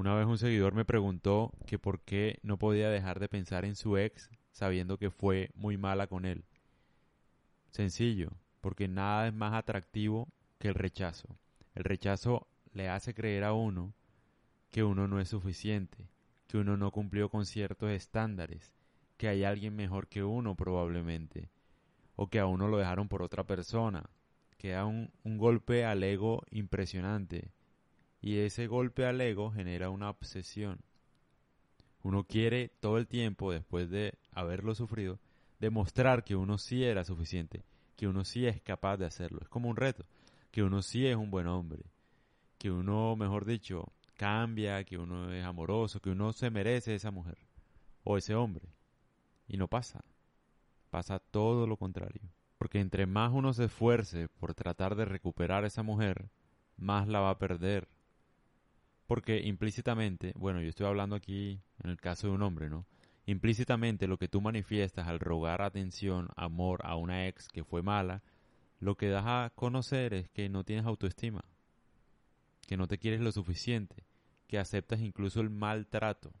Una vez un seguidor me preguntó que por qué no podía dejar de pensar en su ex sabiendo que fue muy mala con él. Sencillo, porque nada es más atractivo que el rechazo. El rechazo le hace creer a uno que uno no es suficiente, que uno no cumplió con ciertos estándares, que hay alguien mejor que uno probablemente, o que a uno lo dejaron por otra persona, que da un, un golpe al ego impresionante, y ese golpe al ego genera una obsesión. Uno quiere todo el tiempo, después de haberlo sufrido, demostrar que uno sí era suficiente, que uno sí es capaz de hacerlo. Es como un reto, que uno sí es un buen hombre, que uno, mejor dicho, cambia, que uno es amoroso, que uno se merece esa mujer o ese hombre. Y no pasa. Pasa todo lo contrario. Porque entre más uno se esfuerce por tratar de recuperar a esa mujer, más la va a perder. Porque implícitamente, bueno, yo estoy hablando aquí en el caso de un hombre, ¿no? Implícitamente lo que tú manifiestas al rogar atención, amor a una ex que fue mala, lo que das a conocer es que no tienes autoestima, que no te quieres lo suficiente, que aceptas incluso el maltrato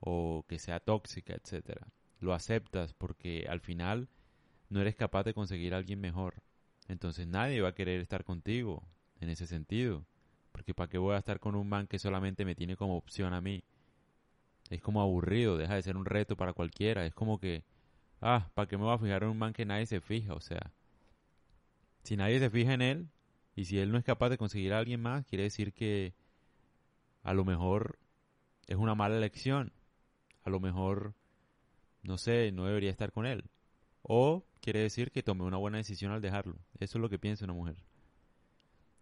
o que sea tóxica, etcétera. Lo aceptas porque al final no eres capaz de conseguir a alguien mejor. Entonces nadie va a querer estar contigo en ese sentido. Porque ¿para qué voy a estar con un man que solamente me tiene como opción a mí? Es como aburrido, deja de ser un reto para cualquiera. Es como que, ah, ¿para qué me voy a fijar en un man que nadie se fija? O sea, si nadie se fija en él y si él no es capaz de conseguir a alguien más, quiere decir que a lo mejor es una mala elección. A lo mejor, no sé, no debería estar con él. O quiere decir que tomé una buena decisión al dejarlo. Eso es lo que piensa una mujer.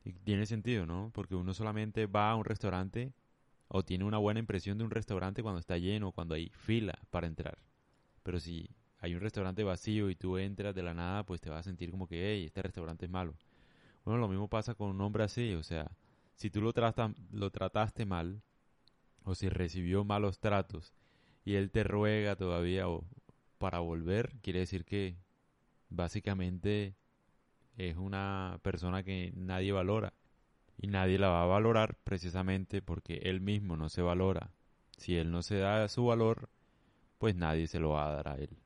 Y tiene sentido, ¿no? Porque uno solamente va a un restaurante o tiene una buena impresión de un restaurante cuando está lleno, cuando hay fila para entrar. Pero si hay un restaurante vacío y tú entras de la nada, pues te vas a sentir como que, hey, este restaurante es malo. Bueno, lo mismo pasa con un hombre así, o sea, si tú lo, tratas, lo trataste mal, o si recibió malos tratos, y él te ruega todavía o para volver, quiere decir que básicamente es una persona que nadie valora. Y nadie la va a valorar precisamente porque él mismo no se valora. Si él no se da su valor, pues nadie se lo va a dar a él.